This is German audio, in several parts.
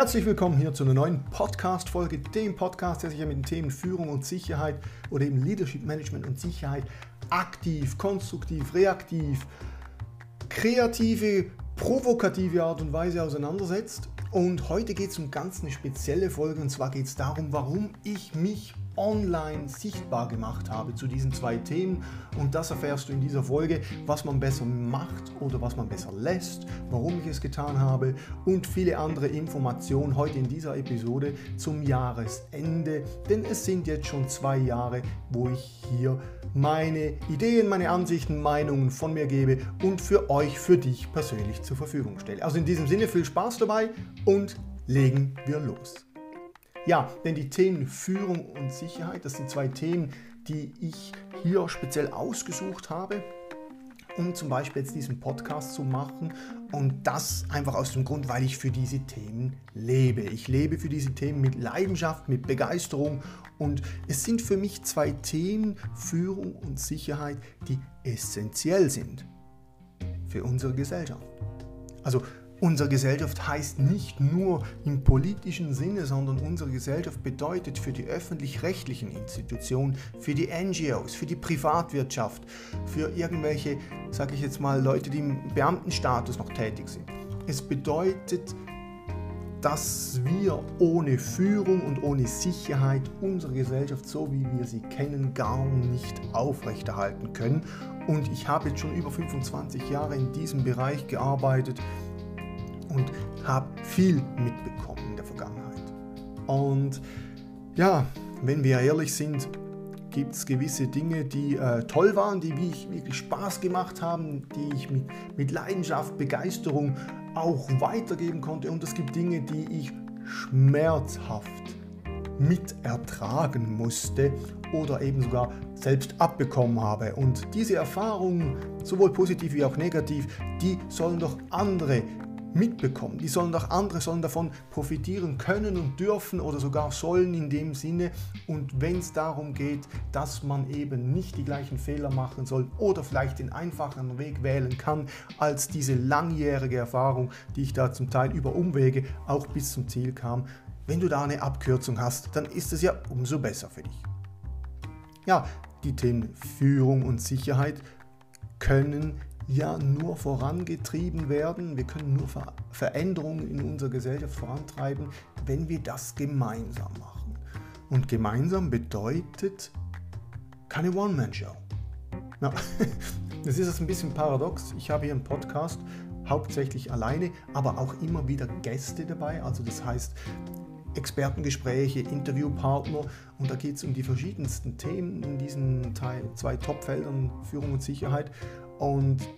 Herzlich willkommen hier zu einer neuen Podcast-Folge, dem Podcast, der sich ja mit den Themen Führung und Sicherheit oder eben Leadership Management und Sicherheit aktiv, konstruktiv, reaktiv, kreative, provokative Art und Weise auseinandersetzt. Und heute geht es um ganz eine spezielle Folge und zwar geht es darum, warum ich mich online sichtbar gemacht habe zu diesen zwei Themen. Und das erfährst du in dieser Folge, was man besser macht oder was man besser lässt, warum ich es getan habe und viele andere Informationen heute in dieser Episode zum Jahresende. Denn es sind jetzt schon zwei Jahre, wo ich hier meine Ideen, meine Ansichten, Meinungen von mir gebe und für euch, für dich persönlich zur Verfügung stelle. Also in diesem Sinne viel Spaß dabei und legen wir los. Ja, denn die Themen Führung und Sicherheit, das sind zwei Themen, die ich hier speziell ausgesucht habe, um zum Beispiel jetzt diesen Podcast zu machen. Und das einfach aus dem Grund, weil ich für diese Themen lebe. Ich lebe für diese Themen mit Leidenschaft, mit Begeisterung. Und es sind für mich zwei Themen, Führung und Sicherheit, die essentiell sind für unsere Gesellschaft. Also Unsere Gesellschaft heißt nicht nur im politischen Sinne, sondern unsere Gesellschaft bedeutet für die öffentlich-rechtlichen Institutionen, für die NGOs, für die Privatwirtschaft, für irgendwelche, sage ich jetzt mal, Leute, die im Beamtenstatus noch tätig sind. Es bedeutet, dass wir ohne Führung und ohne Sicherheit unsere Gesellschaft, so wie wir sie kennen, gar nicht aufrechterhalten können. Und ich habe jetzt schon über 25 Jahre in diesem Bereich gearbeitet und habe viel mitbekommen in der Vergangenheit. Und ja, wenn wir ehrlich sind, gibt es gewisse Dinge, die äh, toll waren, die wirklich Spaß gemacht haben, die ich mit, mit Leidenschaft, Begeisterung auch weitergeben konnte. Und es gibt Dinge, die ich schmerzhaft mitertragen musste oder eben sogar selbst abbekommen habe. Und diese Erfahrungen, sowohl positiv wie auch negativ, die sollen doch andere mitbekommen. Die sollen doch andere sollen davon profitieren können und dürfen oder sogar sollen in dem Sinne. Und wenn es darum geht, dass man eben nicht die gleichen Fehler machen soll oder vielleicht den einfacheren Weg wählen kann als diese langjährige Erfahrung, die ich da zum Teil über Umwege auch bis zum Ziel kam. Wenn du da eine Abkürzung hast, dann ist es ja umso besser für dich. Ja, die Themen Führung und Sicherheit können ja nur vorangetrieben werden. Wir können nur Ver Veränderungen in unserer Gesellschaft vorantreiben, wenn wir das gemeinsam machen. Und gemeinsam bedeutet keine One-Man-Show. Ja, das ist jetzt ein bisschen paradox. Ich habe hier einen Podcast, hauptsächlich alleine, aber auch immer wieder Gäste dabei. Also das heißt, Expertengespräche, Interviewpartner und da geht es um die verschiedensten Themen in diesen zwei Topfeldern Führung und Sicherheit. Und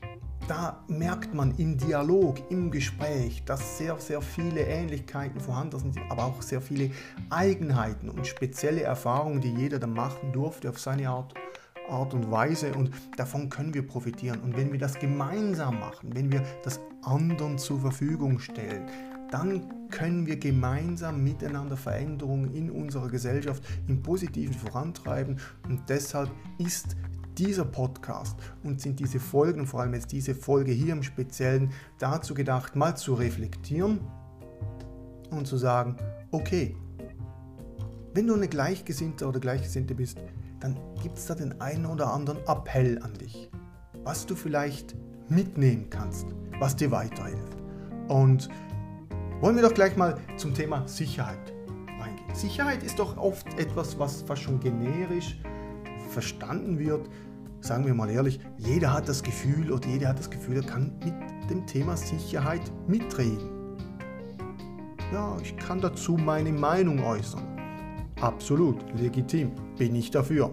da merkt man im Dialog, im Gespräch, dass sehr, sehr viele Ähnlichkeiten vorhanden sind, aber auch sehr viele Eigenheiten und spezielle Erfahrungen, die jeder da machen durfte auf seine Art, Art und Weise. Und davon können wir profitieren. Und wenn wir das gemeinsam machen, wenn wir das anderen zur Verfügung stellen, dann können wir gemeinsam miteinander Veränderungen in unserer Gesellschaft im Positiven vorantreiben. Und deshalb ist dieser Podcast und sind diese Folgen, vor allem jetzt diese Folge hier im Speziellen, dazu gedacht, mal zu reflektieren und zu sagen, okay, wenn du eine Gleichgesinnte oder Gleichgesinnte bist, dann gibt es da den einen oder anderen Appell an dich, was du vielleicht mitnehmen kannst, was dir weiterhilft. Und wollen wir doch gleich mal zum Thema Sicherheit reingehen. Sicherheit ist doch oft etwas, was fast schon generisch verstanden wird. Sagen wir mal ehrlich, jeder hat das Gefühl oder jeder hat das Gefühl, er kann mit dem Thema Sicherheit mitreden. Ja, ich kann dazu meine Meinung äußern. Absolut, legitim, bin ich dafür.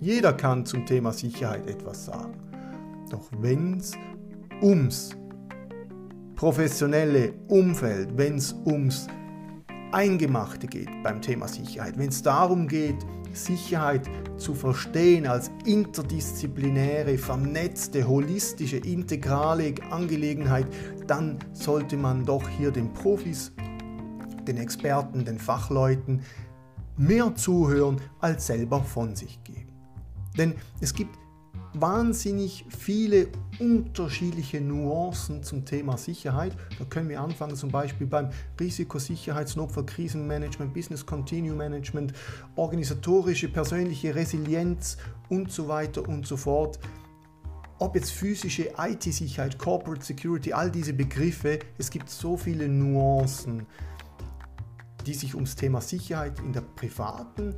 Jeder kann zum Thema Sicherheit etwas sagen. Doch wenn es ums professionelle Umfeld, wenn es ums Eingemachte geht beim Thema Sicherheit, wenn es darum geht, Sicherheit zu verstehen als interdisziplinäre, vernetzte, holistische, integrale Angelegenheit, dann sollte man doch hier den Profis, den Experten, den Fachleuten mehr zuhören als selber von sich geben. Denn es gibt wahnsinnig viele unterschiedliche Nuancen zum Thema Sicherheit. Da können wir anfangen zum Beispiel beim Risikosicherheitsnotfall, Krisenmanagement, Business Continuum Management, organisatorische, persönliche Resilienz und so weiter und so fort. Ob jetzt physische IT-Sicherheit, Corporate Security, all diese Begriffe, es gibt so viele Nuancen, die sich ums Thema Sicherheit in der privaten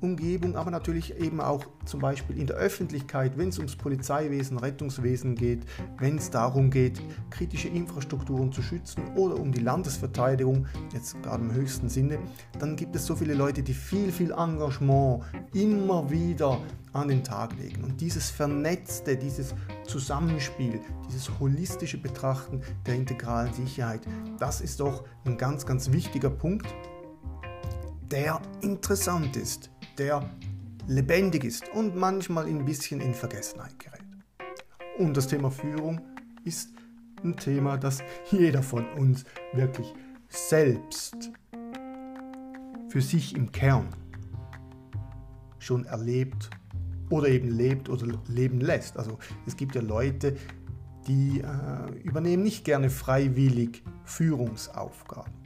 Umgebung, aber natürlich eben auch zum Beispiel in der Öffentlichkeit, wenn es ums Polizeiwesen, Rettungswesen geht, wenn es darum geht, kritische Infrastrukturen zu schützen oder um die Landesverteidigung, jetzt gerade im höchsten Sinne, dann gibt es so viele Leute, die viel, viel Engagement immer wieder an den Tag legen. Und dieses Vernetzte, dieses Zusammenspiel, dieses holistische Betrachten der integralen Sicherheit, das ist doch ein ganz, ganz wichtiger Punkt, der interessant ist der lebendig ist und manchmal ein bisschen in Vergessenheit gerät. Und das Thema Führung ist ein Thema, das jeder von uns wirklich selbst für sich im Kern schon erlebt oder eben lebt oder leben lässt. Also es gibt ja Leute, die äh, übernehmen nicht gerne freiwillig Führungsaufgaben.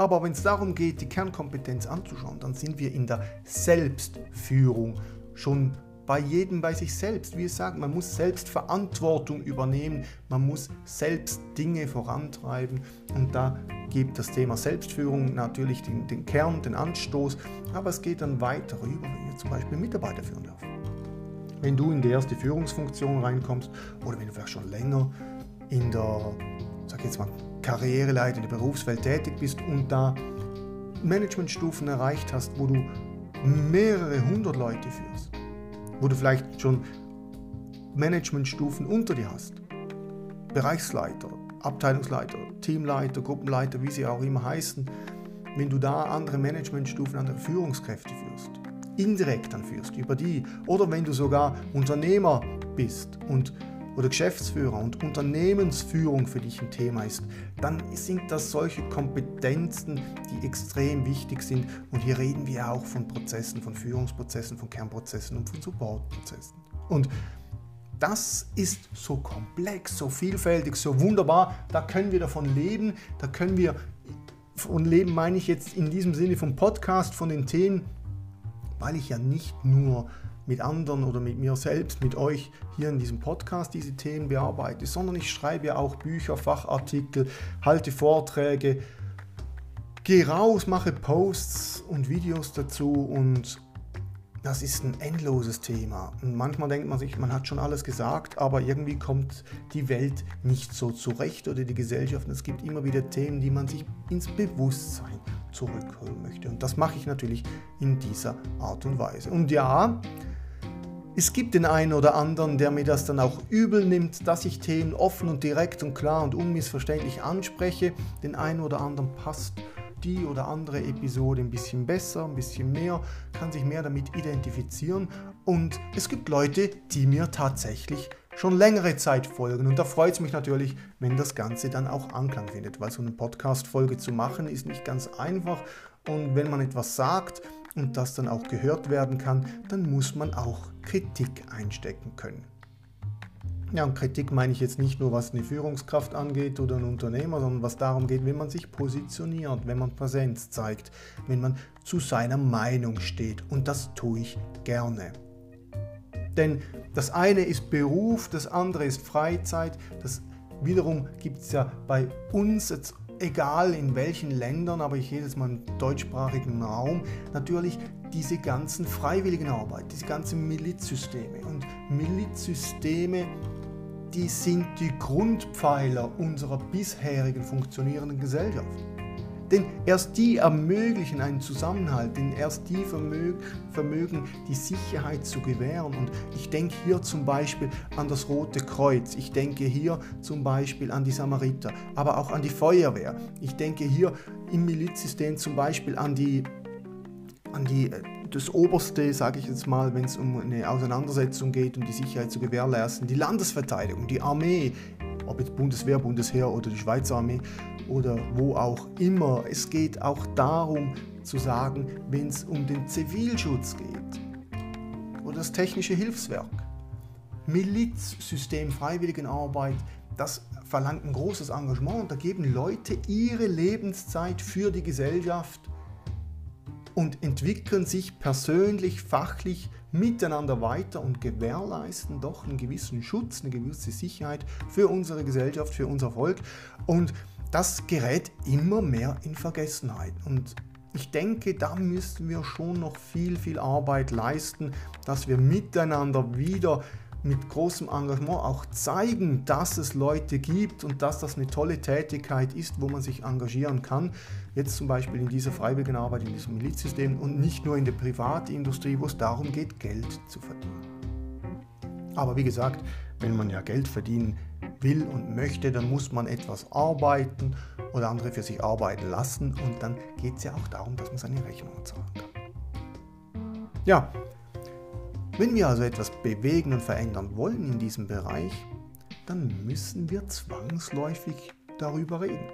Aber wenn es darum geht, die Kernkompetenz anzuschauen, dann sind wir in der Selbstführung schon bei jedem bei sich selbst. Wie es sagt, man muss selbst Verantwortung übernehmen, man muss selbst Dinge vorantreiben und da gibt das Thema Selbstführung natürlich den, den Kern, den Anstoß, aber es geht dann weiter rüber, wenn wir zum Beispiel Mitarbeiter führen dürfen. Wenn du in die erste Führungsfunktion reinkommst oder wenn du vielleicht schon länger in der, sag jetzt mal, Karriereleiter in der Berufswelt tätig bist und da Managementstufen erreicht hast, wo du mehrere hundert Leute führst, wo du vielleicht schon Managementstufen unter dir hast, Bereichsleiter, Abteilungsleiter, Teamleiter, Gruppenleiter, wie sie auch immer heißen, wenn du da andere Managementstufen, andere Führungskräfte führst, indirekt dann führst über die, oder wenn du sogar Unternehmer bist und oder Geschäftsführer und Unternehmensführung für dich ein Thema ist, dann sind das solche Kompetenzen, die extrem wichtig sind. Und hier reden wir auch von Prozessen, von Führungsprozessen, von Kernprozessen und von Supportprozessen. Und das ist so komplex, so vielfältig, so wunderbar. Da können wir davon leben. Da können wir von leben, meine ich jetzt in diesem Sinne vom Podcast, von den Themen, weil ich ja nicht nur mit anderen oder mit mir selbst, mit euch hier in diesem Podcast diese Themen bearbeite, sondern ich schreibe auch Bücher, Fachartikel, halte Vorträge, gehe raus, mache Posts und Videos dazu und das ist ein endloses Thema. Und manchmal denkt man sich, man hat schon alles gesagt, aber irgendwie kommt die Welt nicht so zurecht oder die Gesellschaft. Und es gibt immer wieder Themen, die man sich ins Bewusstsein zurückholen möchte. Und das mache ich natürlich in dieser Art und Weise. Und ja, es gibt den einen oder anderen, der mir das dann auch übel nimmt, dass ich Themen offen und direkt und klar und unmissverständlich anspreche. Den einen oder anderen passt die oder andere Episode ein bisschen besser, ein bisschen mehr, kann sich mehr damit identifizieren. Und es gibt Leute, die mir tatsächlich schon längere Zeit folgen. Und da freut es mich natürlich, wenn das Ganze dann auch Anklang findet, weil so eine Podcast-Folge zu machen ist nicht ganz einfach. Und wenn man etwas sagt, und das dann auch gehört werden kann, dann muss man auch Kritik einstecken können. Ja, und Kritik meine ich jetzt nicht nur, was eine Führungskraft angeht oder ein Unternehmer, sondern was darum geht, wenn man sich positioniert, wenn man Präsenz zeigt, wenn man zu seiner Meinung steht. Und das tue ich gerne. Denn das eine ist Beruf, das andere ist Freizeit. Das wiederum gibt es ja bei uns jetzt egal in welchen Ländern, aber ich jetzt mal im deutschsprachigen Raum, natürlich diese ganzen freiwilligen Arbeit, diese ganzen Milizsysteme. Und Milizsysteme, die sind die Grundpfeiler unserer bisherigen funktionierenden Gesellschaft. Denn erst die ermöglichen einen Zusammenhalt, denn erst die vermögen die Sicherheit zu gewähren. Und ich denke hier zum Beispiel an das Rote Kreuz, ich denke hier zum Beispiel an die Samariter, aber auch an die Feuerwehr. Ich denke hier im Milizsystem zum Beispiel an die, an die äh, das Oberste, sage ich jetzt mal, wenn es um eine Auseinandersetzung geht, um die Sicherheit zu gewährleisten, die Landesverteidigung, die Armee, ob jetzt Bundeswehr, Bundesheer oder die Schweizer Armee oder wo auch immer. Es geht auch darum zu sagen, wenn es um den Zivilschutz geht oder das technische Hilfswerk. Milizsystem, Freiwilligenarbeit, das verlangt ein großes Engagement da geben Leute ihre Lebenszeit für die Gesellschaft und entwickeln sich persönlich, fachlich miteinander weiter und gewährleisten doch einen gewissen Schutz, eine gewisse Sicherheit für unsere Gesellschaft, für unser Volk. Und das gerät immer mehr in Vergessenheit. Und ich denke, da müssen wir schon noch viel, viel Arbeit leisten, dass wir miteinander wieder mit großem Engagement auch zeigen, dass es Leute gibt und dass das eine tolle Tätigkeit ist, wo man sich engagieren kann. Jetzt zum Beispiel in dieser Freiwilligenarbeit, in diesem Milizsystem und nicht nur in der Privatindustrie, wo es darum geht, Geld zu verdienen. Aber wie gesagt, wenn man ja Geld verdienen will und möchte, dann muss man etwas arbeiten oder andere für sich arbeiten lassen und dann geht es ja auch darum, dass man seine Rechnungen zahlen kann. Ja, wenn wir also etwas bewegen und verändern wollen in diesem Bereich, dann müssen wir zwangsläufig darüber reden.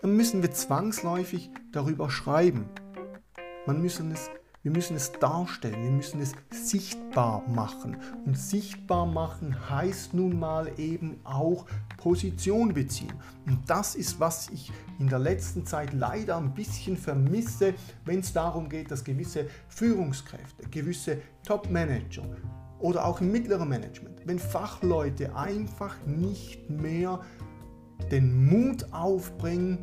Dann müssen wir zwangsläufig darüber schreiben. Man müssen es wir müssen es darstellen, wir müssen es sichtbar machen. Und sichtbar machen heißt nun mal eben auch Position beziehen. Und das ist, was ich in der letzten Zeit leider ein bisschen vermisse, wenn es darum geht, dass gewisse Führungskräfte, gewisse Top-Manager oder auch im mittleren Management, wenn Fachleute einfach nicht mehr den Mut aufbringen,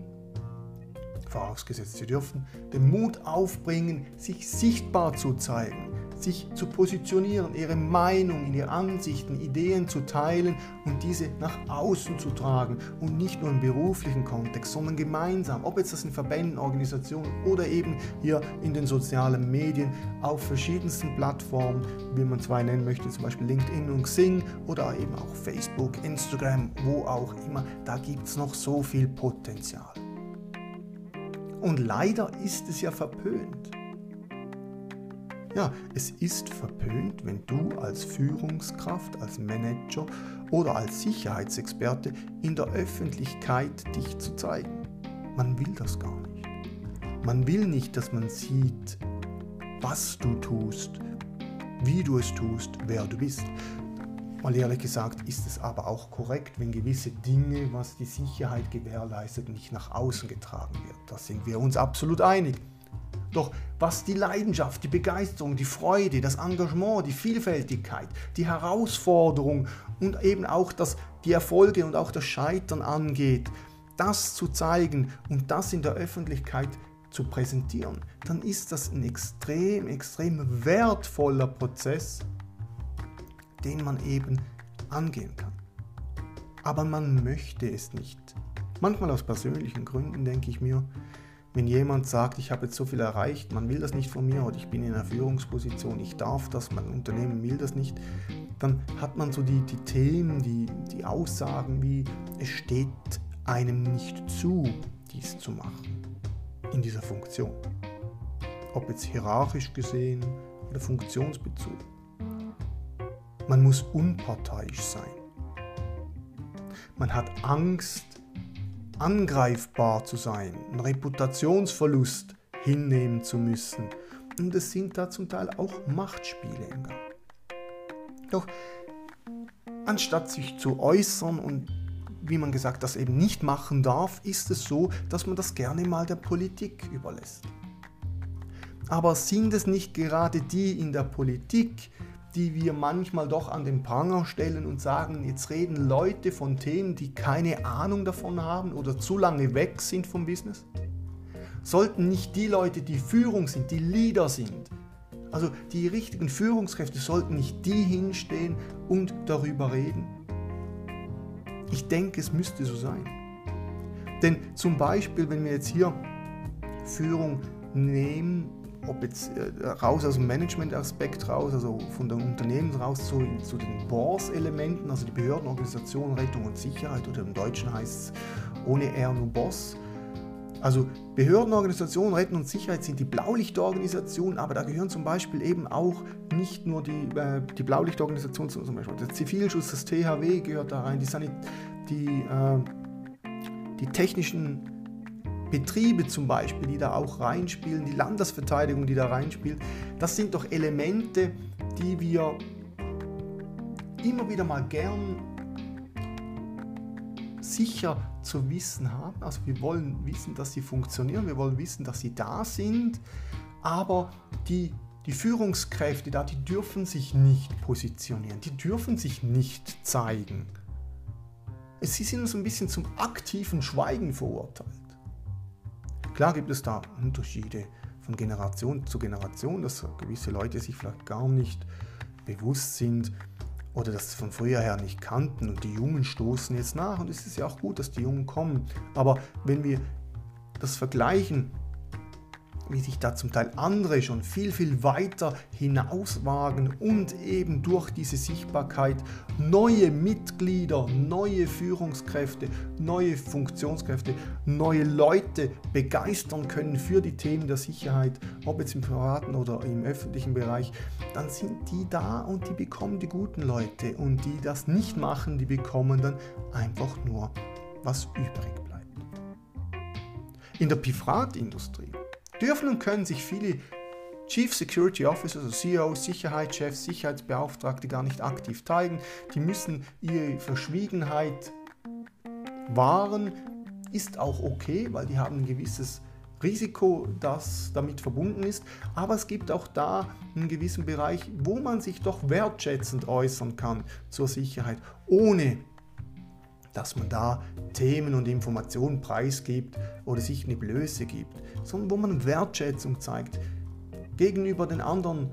vorausgesetzt sie dürfen, den Mut aufbringen, sich sichtbar zu zeigen, sich zu positionieren, ihre Meinung, ihre Ansichten, Ideen zu teilen und diese nach außen zu tragen und nicht nur im beruflichen Kontext, sondern gemeinsam, ob jetzt das in Verbänden, Organisationen oder eben hier in den sozialen Medien auf verschiedensten Plattformen, wie man zwei nennen möchte, zum Beispiel LinkedIn und Xing oder eben auch Facebook, Instagram, wo auch immer, da gibt es noch so viel Potenzial. Und leider ist es ja verpönt. Ja, es ist verpönt, wenn du als Führungskraft, als Manager oder als Sicherheitsexperte in der Öffentlichkeit dich zu zeigen. Man will das gar nicht. Man will nicht, dass man sieht, was du tust, wie du es tust, wer du bist. Mal ehrlich gesagt ist es aber auch korrekt, wenn gewisse Dinge, was die Sicherheit gewährleistet, nicht nach außen getragen wird. Da sind wir uns absolut einig. Doch was die Leidenschaft, die Begeisterung, die Freude, das Engagement, die Vielfältigkeit, die Herausforderung und eben auch das, die Erfolge und auch das Scheitern angeht, das zu zeigen und das in der Öffentlichkeit zu präsentieren, dann ist das ein extrem, extrem wertvoller Prozess, den man eben angehen kann. Aber man möchte es nicht. Manchmal aus persönlichen Gründen denke ich mir, wenn jemand sagt, ich habe jetzt so viel erreicht, man will das nicht von mir oder ich bin in einer Führungsposition, ich darf das, mein Unternehmen will das nicht, dann hat man so die, die Themen, die, die Aussagen wie, es steht einem nicht zu, dies zu machen in dieser Funktion. Ob jetzt hierarchisch gesehen oder Funktionsbezug. Man muss unparteiisch sein. Man hat Angst, angreifbar zu sein, einen Reputationsverlust hinnehmen zu müssen. Und es sind da zum Teil auch Machtspiele im Gang. Doch anstatt sich zu äußern und wie man gesagt das eben nicht machen darf, ist es so, dass man das gerne mal der Politik überlässt. Aber sind es nicht gerade die in der Politik, die wir manchmal doch an den Pranger stellen und sagen, jetzt reden Leute von Themen, die keine Ahnung davon haben oder zu lange weg sind vom Business? Sollten nicht die Leute, die Führung sind, die Leader sind, also die richtigen Führungskräfte, sollten nicht die hinstehen und darüber reden? Ich denke, es müsste so sein. Denn zum Beispiel, wenn wir jetzt hier Führung nehmen, ob jetzt äh, raus aus dem Management-Aspekt raus, also von den Unternehmen raus zu, zu den Boss-Elementen, also die Behördenorganisation, Rettung und Sicherheit oder im Deutschen heißt es ohne R nur Boss. Also Behördenorganisation, Rettung und Sicherheit sind die Blaulichtorganisationen, aber da gehören zum Beispiel eben auch nicht nur die, äh, die Blaulichtorganisation, zum Beispiel der Zivilschutz, das THW gehört da rein, die, Sanit die, äh, die technischen Betriebe zum Beispiel, die da auch reinspielen, die Landesverteidigung, die da reinspielt, das sind doch Elemente, die wir immer wieder mal gern sicher zu wissen haben. Also wir wollen wissen, dass sie funktionieren, wir wollen wissen, dass sie da sind, aber die, die Führungskräfte da, die dürfen sich nicht positionieren, die dürfen sich nicht zeigen. Sie sind so ein bisschen zum aktiven Schweigen verurteilt. Klar gibt es da Unterschiede von Generation zu Generation, dass gewisse Leute sich vielleicht gar nicht bewusst sind oder das von früher her nicht kannten und die Jungen stoßen jetzt nach und es ist ja auch gut, dass die Jungen kommen. Aber wenn wir das vergleichen wie sich da zum Teil andere schon viel, viel weiter hinauswagen und eben durch diese Sichtbarkeit neue Mitglieder, neue Führungskräfte, neue Funktionskräfte, neue Leute begeistern können für die Themen der Sicherheit, ob jetzt im privaten oder im öffentlichen Bereich, dann sind die da und die bekommen die guten Leute und die das nicht machen, die bekommen dann einfach nur was übrig bleibt. In der Pifrat-Industrie dürfen und können sich viele Chief Security Officers, also CEOs, Sicherheitschefs, Sicherheitsbeauftragte gar nicht aktiv zeigen. Die müssen ihre Verschwiegenheit wahren. Ist auch okay, weil die haben ein gewisses Risiko, das damit verbunden ist. Aber es gibt auch da einen gewissen Bereich, wo man sich doch wertschätzend äußern kann zur Sicherheit, ohne dass man da Themen und Informationen preisgibt oder sich eine Blöße gibt, sondern wo man Wertschätzung zeigt gegenüber den anderen,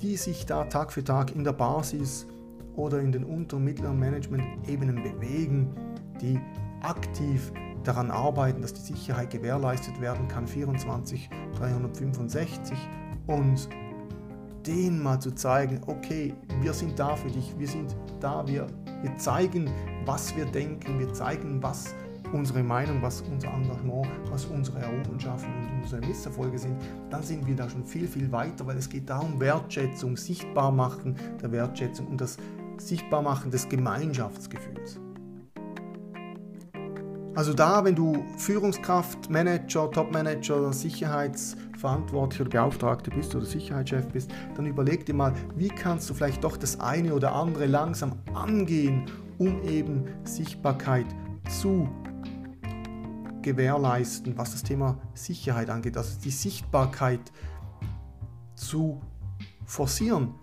die sich da Tag für Tag in der Basis oder in den unter- und mittleren Management-Ebenen bewegen, die aktiv daran arbeiten, dass die Sicherheit gewährleistet werden kann, 24, 365 und denen mal zu zeigen, okay, wir sind da für dich, wir sind da, wir, wir zeigen, was wir denken, wir zeigen, was unsere Meinung, was unser Engagement, was unsere Errungenschaften und unsere Misserfolge sind, dann sind wir da schon viel, viel weiter, weil es geht darum, Wertschätzung, Sichtbarmachen der Wertschätzung und das Sichtbarmachen des Gemeinschaftsgefühls. Also da, wenn du Führungskraft, Manager, Topmanager, Sicherheitsverantwortlicher oder Beauftragter bist oder Sicherheitschef bist, dann überleg dir mal, wie kannst du vielleicht doch das eine oder andere langsam angehen, um eben Sichtbarkeit zu gewährleisten, was das Thema Sicherheit angeht, also die Sichtbarkeit zu forcieren.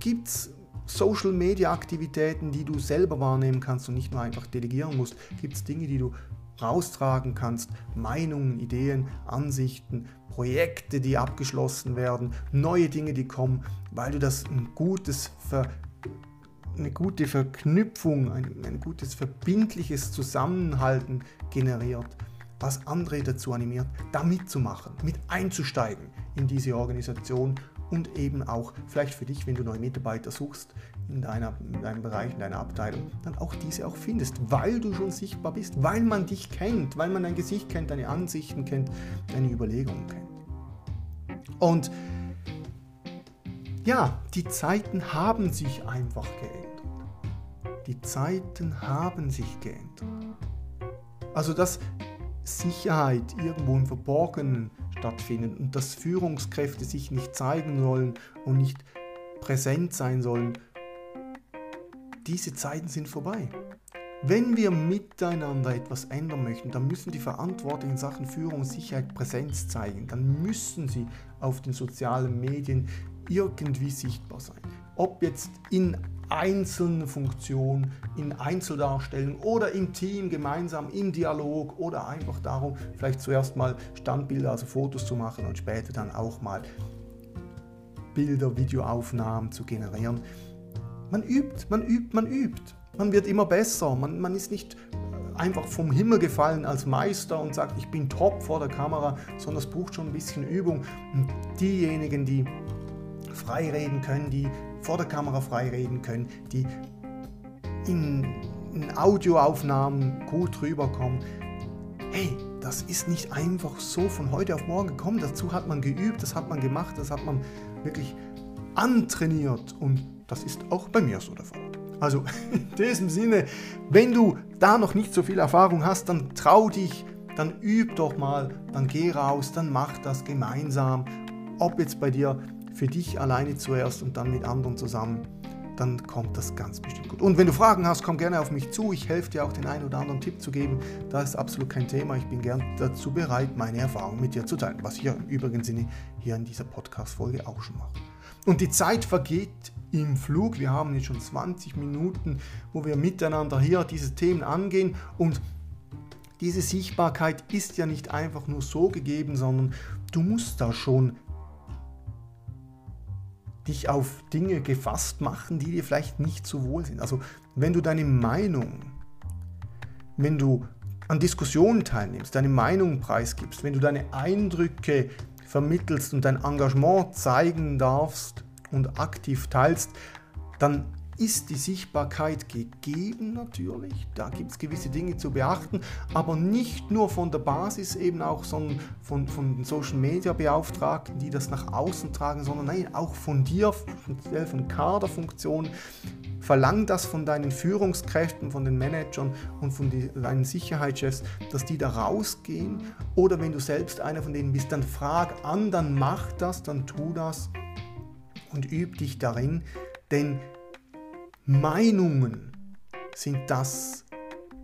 Gibt es Social Media Aktivitäten, die du selber wahrnehmen kannst und nicht nur einfach delegieren musst? Gibt es Dinge, die du raustragen kannst? Meinungen, Ideen, Ansichten, Projekte, die abgeschlossen werden, neue Dinge, die kommen, weil du das ein gutes, ver, eine gute Verknüpfung, ein, ein gutes verbindliches Zusammenhalten generiert, was andere dazu animiert, da mitzumachen, mit einzusteigen in diese Organisation und eben auch vielleicht für dich, wenn du neue Mitarbeiter suchst in, deiner, in deinem Bereich, in deiner Abteilung, dann auch diese auch findest, weil du schon sichtbar bist, weil man dich kennt, weil man dein Gesicht kennt, deine Ansichten kennt, deine Überlegungen kennt. Und ja, die Zeiten haben sich einfach geändert. Die Zeiten haben sich geändert. Also dass Sicherheit irgendwo im Verborgenen stattfindet und dass Führungskräfte sich nicht zeigen sollen und nicht präsent sein sollen, diese Zeiten sind vorbei. Wenn wir miteinander etwas ändern möchten, dann müssen die Verantwortlichen in Sachen Führung und Sicherheit Präsenz zeigen. Dann müssen sie auf den sozialen Medien irgendwie sichtbar sein. ob jetzt in einzelnen Funktionen, in Einzeldarstellung oder im Team gemeinsam im Dialog oder einfach darum, vielleicht zuerst mal Standbilder, also Fotos zu machen und später dann auch mal Bilder, Videoaufnahmen zu generieren. Man übt, man übt, man übt. Man wird immer besser. Man, man ist nicht einfach vom Himmel gefallen als Meister und sagt, ich bin top vor der Kamera, sondern es braucht schon ein bisschen Übung. Und diejenigen, die frei reden können, die vor der Kamera frei reden können, die in, in Audioaufnahmen gut rüberkommen, hey, das ist nicht einfach so von heute auf morgen gekommen. Dazu hat man geübt, das hat man gemacht, das hat man wirklich antrainiert und das ist auch bei mir so der Fall. Also in diesem Sinne, wenn du da noch nicht so viel Erfahrung hast, dann trau dich, dann üb doch mal, dann geh raus, dann mach das gemeinsam. Ob jetzt bei dir für dich alleine zuerst und dann mit anderen zusammen, dann kommt das ganz bestimmt gut. Und wenn du Fragen hast, komm gerne auf mich zu. Ich helfe dir auch den einen oder anderen Tipp zu geben. Da ist absolut kein Thema. Ich bin gern dazu bereit, meine Erfahrungen mit dir zu teilen, was ich ja im übrigen Sinne hier in dieser Podcast-Folge auch schon mache. Und die Zeit vergeht im Flug. Wir haben jetzt schon 20 Minuten, wo wir miteinander hier diese Themen angehen und diese Sichtbarkeit ist ja nicht einfach nur so gegeben, sondern du musst da schon dich auf Dinge gefasst machen, die dir vielleicht nicht so wohl sind. Also wenn du deine Meinung, wenn du an Diskussionen teilnimmst, deine Meinung preisgibst, wenn du deine Eindrücke vermittelst und dein Engagement zeigen darfst und aktiv teilst, dann ist die Sichtbarkeit gegeben natürlich. Da gibt es gewisse Dinge zu beachten, aber nicht nur von der Basis eben auch, sondern von, von den Social Media Beauftragten, die das nach außen tragen, sondern nein, auch von dir, von, von Kaderfunktionen. Verlang das von deinen Führungskräften, von den Managern und von die, deinen Sicherheitschefs, dass die da rausgehen. Oder wenn du selbst einer von denen bist, dann frag an, dann mach das, dann tu das und üb dich darin. Denn Meinungen sind das,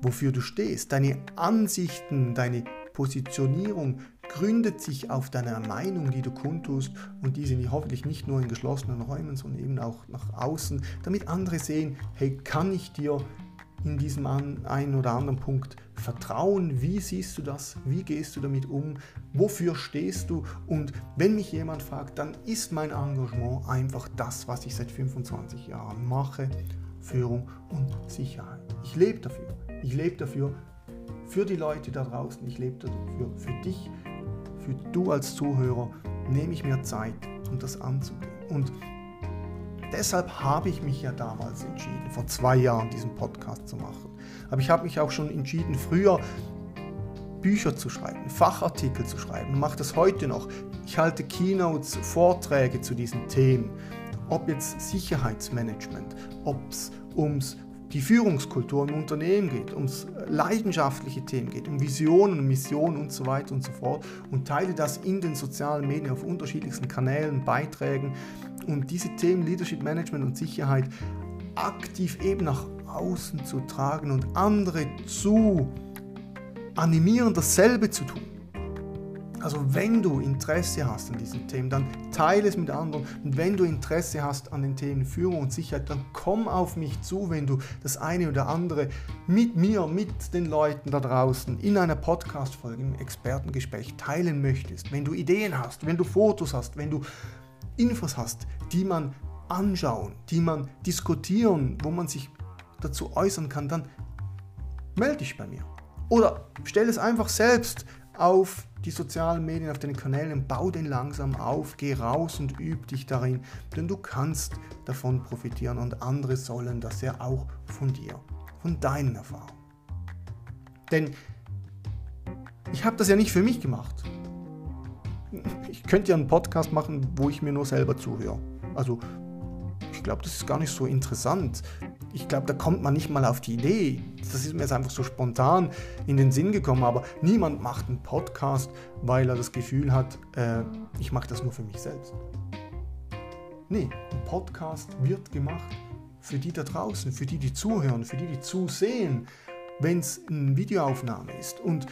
wofür du stehst. Deine Ansichten, deine Positionierung gründet sich auf deiner Meinung, die du kundtust und diese hoffentlich nicht nur in geschlossenen Räumen, sondern eben auch nach außen, damit andere sehen, hey, kann ich dir in diesem einen oder anderen Punkt vertrauen? Wie siehst du das? Wie gehst du damit um? Wofür stehst du? Und wenn mich jemand fragt, dann ist mein Engagement einfach das, was ich seit 25 Jahren mache. Führung und Sicherheit. Ich lebe dafür. Ich lebe dafür für die Leute da draußen. Ich lebe dafür für dich, für du als Zuhörer. Nehme ich mir Zeit, um das anzugehen. Und Deshalb habe ich mich ja damals entschieden, vor zwei Jahren diesen Podcast zu machen. Aber ich habe mich auch schon entschieden, früher Bücher zu schreiben, Fachartikel zu schreiben, mache das heute noch. Ich halte Keynotes, Vorträge zu diesen Themen. Ob jetzt Sicherheitsmanagement, ob es ums die Führungskultur im Unternehmen geht, ums leidenschaftliche Themen geht, um Visionen, Missionen und so weiter und so fort und teile das in den sozialen Medien auf unterschiedlichsten Kanälen, Beiträgen und diese Themen Leadership Management und Sicherheit aktiv eben nach außen zu tragen und andere zu animieren, dasselbe zu tun. Also wenn du Interesse hast an diesen Themen, dann teile es mit anderen. Und wenn du Interesse hast an den Themen Führung und Sicherheit, dann komm auf mich zu, wenn du das eine oder andere mit mir, mit den Leuten da draußen in einer Podcast-Folge, im Expertengespräch teilen möchtest. Wenn du Ideen hast, wenn du Fotos hast, wenn du Infos hast, die man anschauen, die man diskutieren, wo man sich dazu äußern kann, dann melde dich bei mir. Oder stell es einfach selbst auf die sozialen Medien, auf den Kanälen, bau den langsam auf, geh raus und üb dich darin, denn du kannst davon profitieren und andere sollen das ja auch von dir, von deinen Erfahrungen. Denn ich habe das ja nicht für mich gemacht ich könnte ja einen Podcast machen, wo ich mir nur selber zuhöre. Also ich glaube, das ist gar nicht so interessant. Ich glaube, da kommt man nicht mal auf die Idee. Das ist mir jetzt einfach so spontan in den Sinn gekommen. Aber niemand macht einen Podcast, weil er das Gefühl hat, äh, ich mache das nur für mich selbst. Nee, ein Podcast wird gemacht für die da draußen, für die, die zuhören, für die, die zusehen, wenn es eine Videoaufnahme ist. Und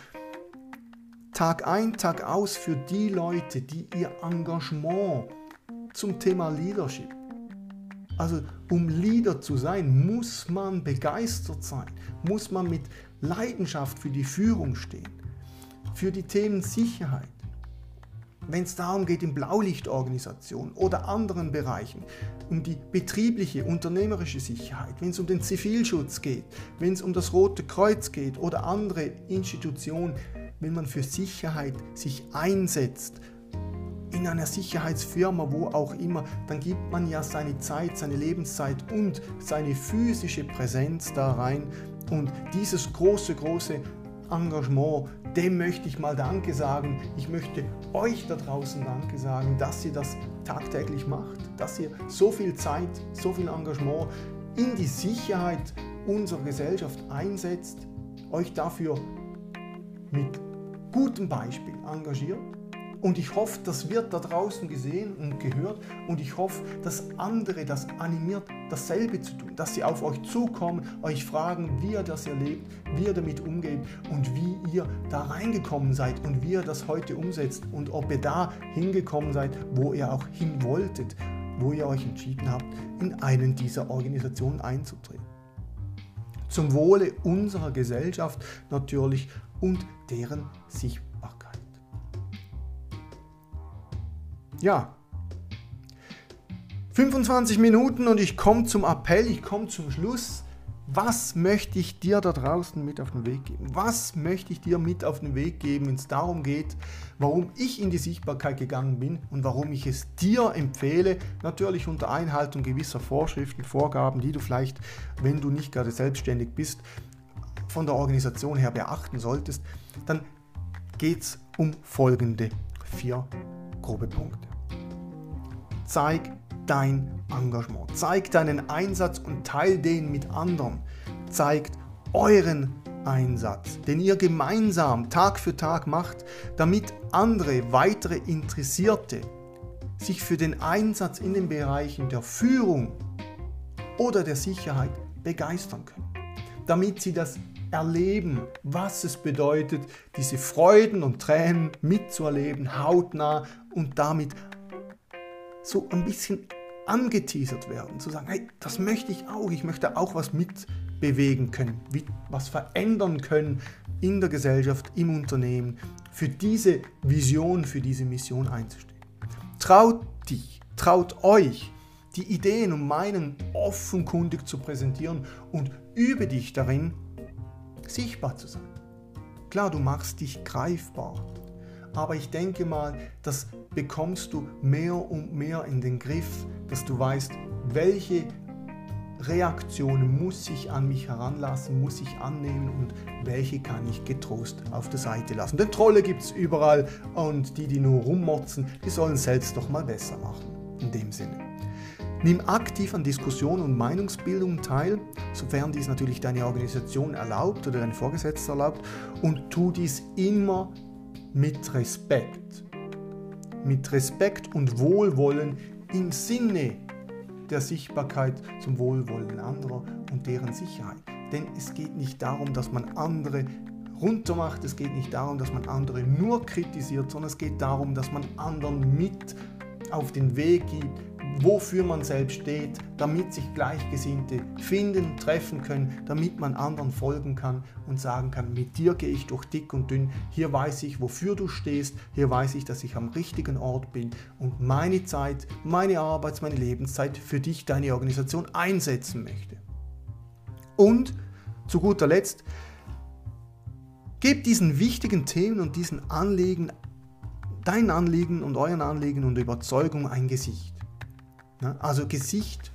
Tag ein, Tag aus für die Leute, die ihr Engagement zum Thema Leadership Also um Leader zu sein, muss man begeistert sein, muss man mit Leidenschaft für die Führung stehen, für die Themen Sicherheit. Wenn es darum geht, in Blaulichtorganisationen oder anderen Bereichen, um die betriebliche, unternehmerische Sicherheit, wenn es um den Zivilschutz geht, wenn es um das Rote Kreuz geht oder andere Institutionen, wenn man für Sicherheit sich einsetzt, in einer Sicherheitsfirma, wo auch immer, dann gibt man ja seine Zeit, seine Lebenszeit und seine physische Präsenz da rein. Und dieses große, große Engagement, dem möchte ich mal Danke sagen. Ich möchte euch da draußen Danke sagen, dass ihr das tagtäglich macht, dass ihr so viel Zeit, so viel Engagement in die Sicherheit unserer Gesellschaft einsetzt, euch dafür mit gutem Beispiel engagiert und ich hoffe, das wird da draußen gesehen und gehört. Und ich hoffe, dass andere das animiert, dasselbe zu tun. Dass sie auf euch zukommen, euch fragen, wie ihr das erlebt, wie ihr damit umgeht und wie ihr da reingekommen seid und wie ihr das heute umsetzt und ob ihr da hingekommen seid, wo ihr auch hin wolltet, wo ihr euch entschieden habt, in einen dieser Organisationen einzutreten. Zum Wohle unserer Gesellschaft natürlich und deren Sichtbarkeit. Ja. 25 Minuten und ich komme zum Appell, ich komme zum Schluss. Was möchte ich dir da draußen mit auf den Weg geben? Was möchte ich dir mit auf den Weg geben, wenn es darum geht, warum ich in die Sichtbarkeit gegangen bin und warum ich es dir empfehle, natürlich unter Einhaltung gewisser Vorschriften, Vorgaben, die du vielleicht, wenn du nicht gerade selbstständig bist, von der Organisation her beachten solltest, dann geht es um folgende vier grobe Punkte. Zeig dein Engagement, zeig deinen Einsatz und teil den mit anderen. Zeigt euren Einsatz, den ihr gemeinsam Tag für Tag macht, damit andere weitere Interessierte sich für den Einsatz in den Bereichen der Führung oder der Sicherheit begeistern können, damit sie das erleben, was es bedeutet, diese Freuden und Tränen mitzuerleben, hautnah und damit so ein bisschen angeteasert werden, zu sagen, hey, das möchte ich auch, ich möchte auch was mitbewegen können, was verändern können in der Gesellschaft, im Unternehmen, für diese Vision, für diese Mission einzustehen. Traut dich, traut euch, die Ideen und Meinungen offenkundig zu präsentieren und übe dich darin, sichtbar zu sein. Klar, du machst dich greifbar, aber ich denke mal, das bekommst du mehr und mehr in den Griff, dass du weißt, welche Reaktionen muss ich an mich heranlassen, muss ich annehmen und welche kann ich getrost auf der Seite lassen. Denn Trolle gibt es überall und die, die nur rummotzen, die sollen selbst doch mal besser machen. In dem Sinne. Nimm aktiv an Diskussionen und Meinungsbildung teil, sofern dies natürlich deine Organisation erlaubt oder dein Vorgesetzter erlaubt, und tu dies immer mit Respekt. Mit Respekt und Wohlwollen im Sinne der Sichtbarkeit zum Wohlwollen anderer und deren Sicherheit. Denn es geht nicht darum, dass man andere runtermacht, es geht nicht darum, dass man andere nur kritisiert, sondern es geht darum, dass man anderen mit auf den Weg gibt, wofür man selbst steht, damit sich Gleichgesinnte finden, treffen können, damit man anderen folgen kann und sagen kann, mit dir gehe ich durch dick und dünn, hier weiß ich, wofür du stehst, hier weiß ich, dass ich am richtigen Ort bin und meine Zeit, meine Arbeits-, meine Lebenszeit für dich, deine Organisation einsetzen möchte. Und zu guter Letzt, gebt diesen wichtigen Themen und diesen Anliegen, dein Anliegen und euren Anliegen und Überzeugung ein Gesicht. Ne? Also Gesicht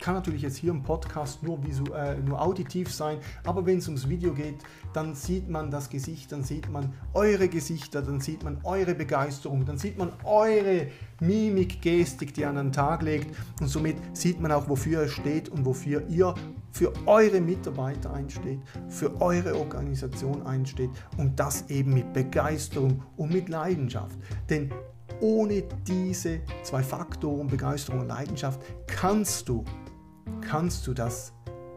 kann natürlich jetzt hier im Podcast nur, visuell, nur auditiv sein, aber wenn es ums Video geht, dann sieht man das Gesicht, dann sieht man eure Gesichter, dann sieht man eure Begeisterung, dann sieht man eure Mimik, Gestik, die an den Tag legt und somit sieht man auch, wofür ihr steht und wofür ihr für eure Mitarbeiter einsteht, für eure Organisation einsteht und das eben mit Begeisterung und mit Leidenschaft. Denn ohne diese zwei Faktoren, Begeisterung und Leidenschaft, kannst du, kannst du das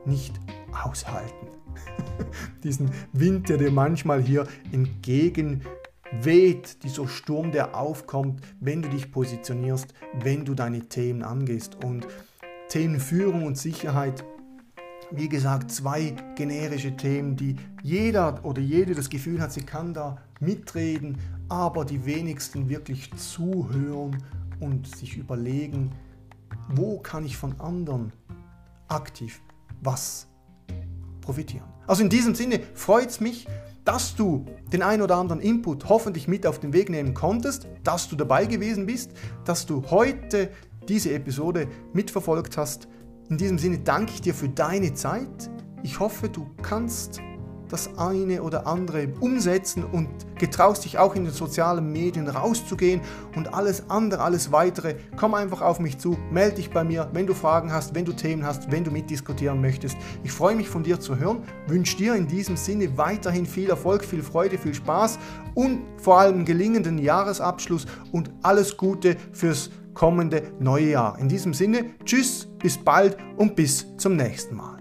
nicht aushalten. Diesen Wind, der dir manchmal hier entgegenweht, dieser Sturm, der aufkommt, wenn du dich positionierst, wenn du deine Themen angehst. Und Themen Führung und Sicherheit. Wie gesagt, zwei generische Themen, die jeder oder jede das Gefühl hat, sie kann da mitreden, aber die wenigsten wirklich zuhören und sich überlegen, wo kann ich von anderen aktiv was profitieren. Also in diesem Sinne freut es mich, dass du den ein oder anderen Input hoffentlich mit auf den Weg nehmen konntest, dass du dabei gewesen bist, dass du heute diese Episode mitverfolgt hast. In diesem Sinne danke ich dir für deine Zeit. Ich hoffe, du kannst das eine oder andere umsetzen und getraust dich auch in den sozialen Medien rauszugehen und alles andere, alles weitere, komm einfach auf mich zu, melde dich bei mir, wenn du Fragen hast, wenn du Themen hast, wenn du mitdiskutieren möchtest. Ich freue mich von dir zu hören, wünsche dir in diesem Sinne weiterhin viel Erfolg, viel Freude, viel Spaß und vor allem gelingenden Jahresabschluss und alles Gute fürs kommende neue Jahr. In diesem Sinne, tschüss, bis bald und bis zum nächsten Mal.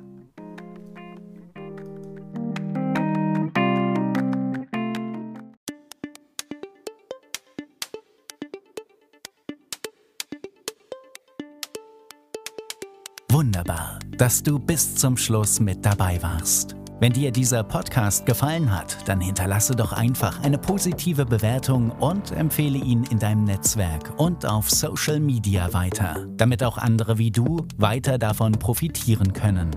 Dass du bis zum Schluss mit dabei warst. Wenn dir dieser Podcast gefallen hat, dann hinterlasse doch einfach eine positive Bewertung und empfehle ihn in deinem Netzwerk und auf Social Media weiter, damit auch andere wie du weiter davon profitieren können.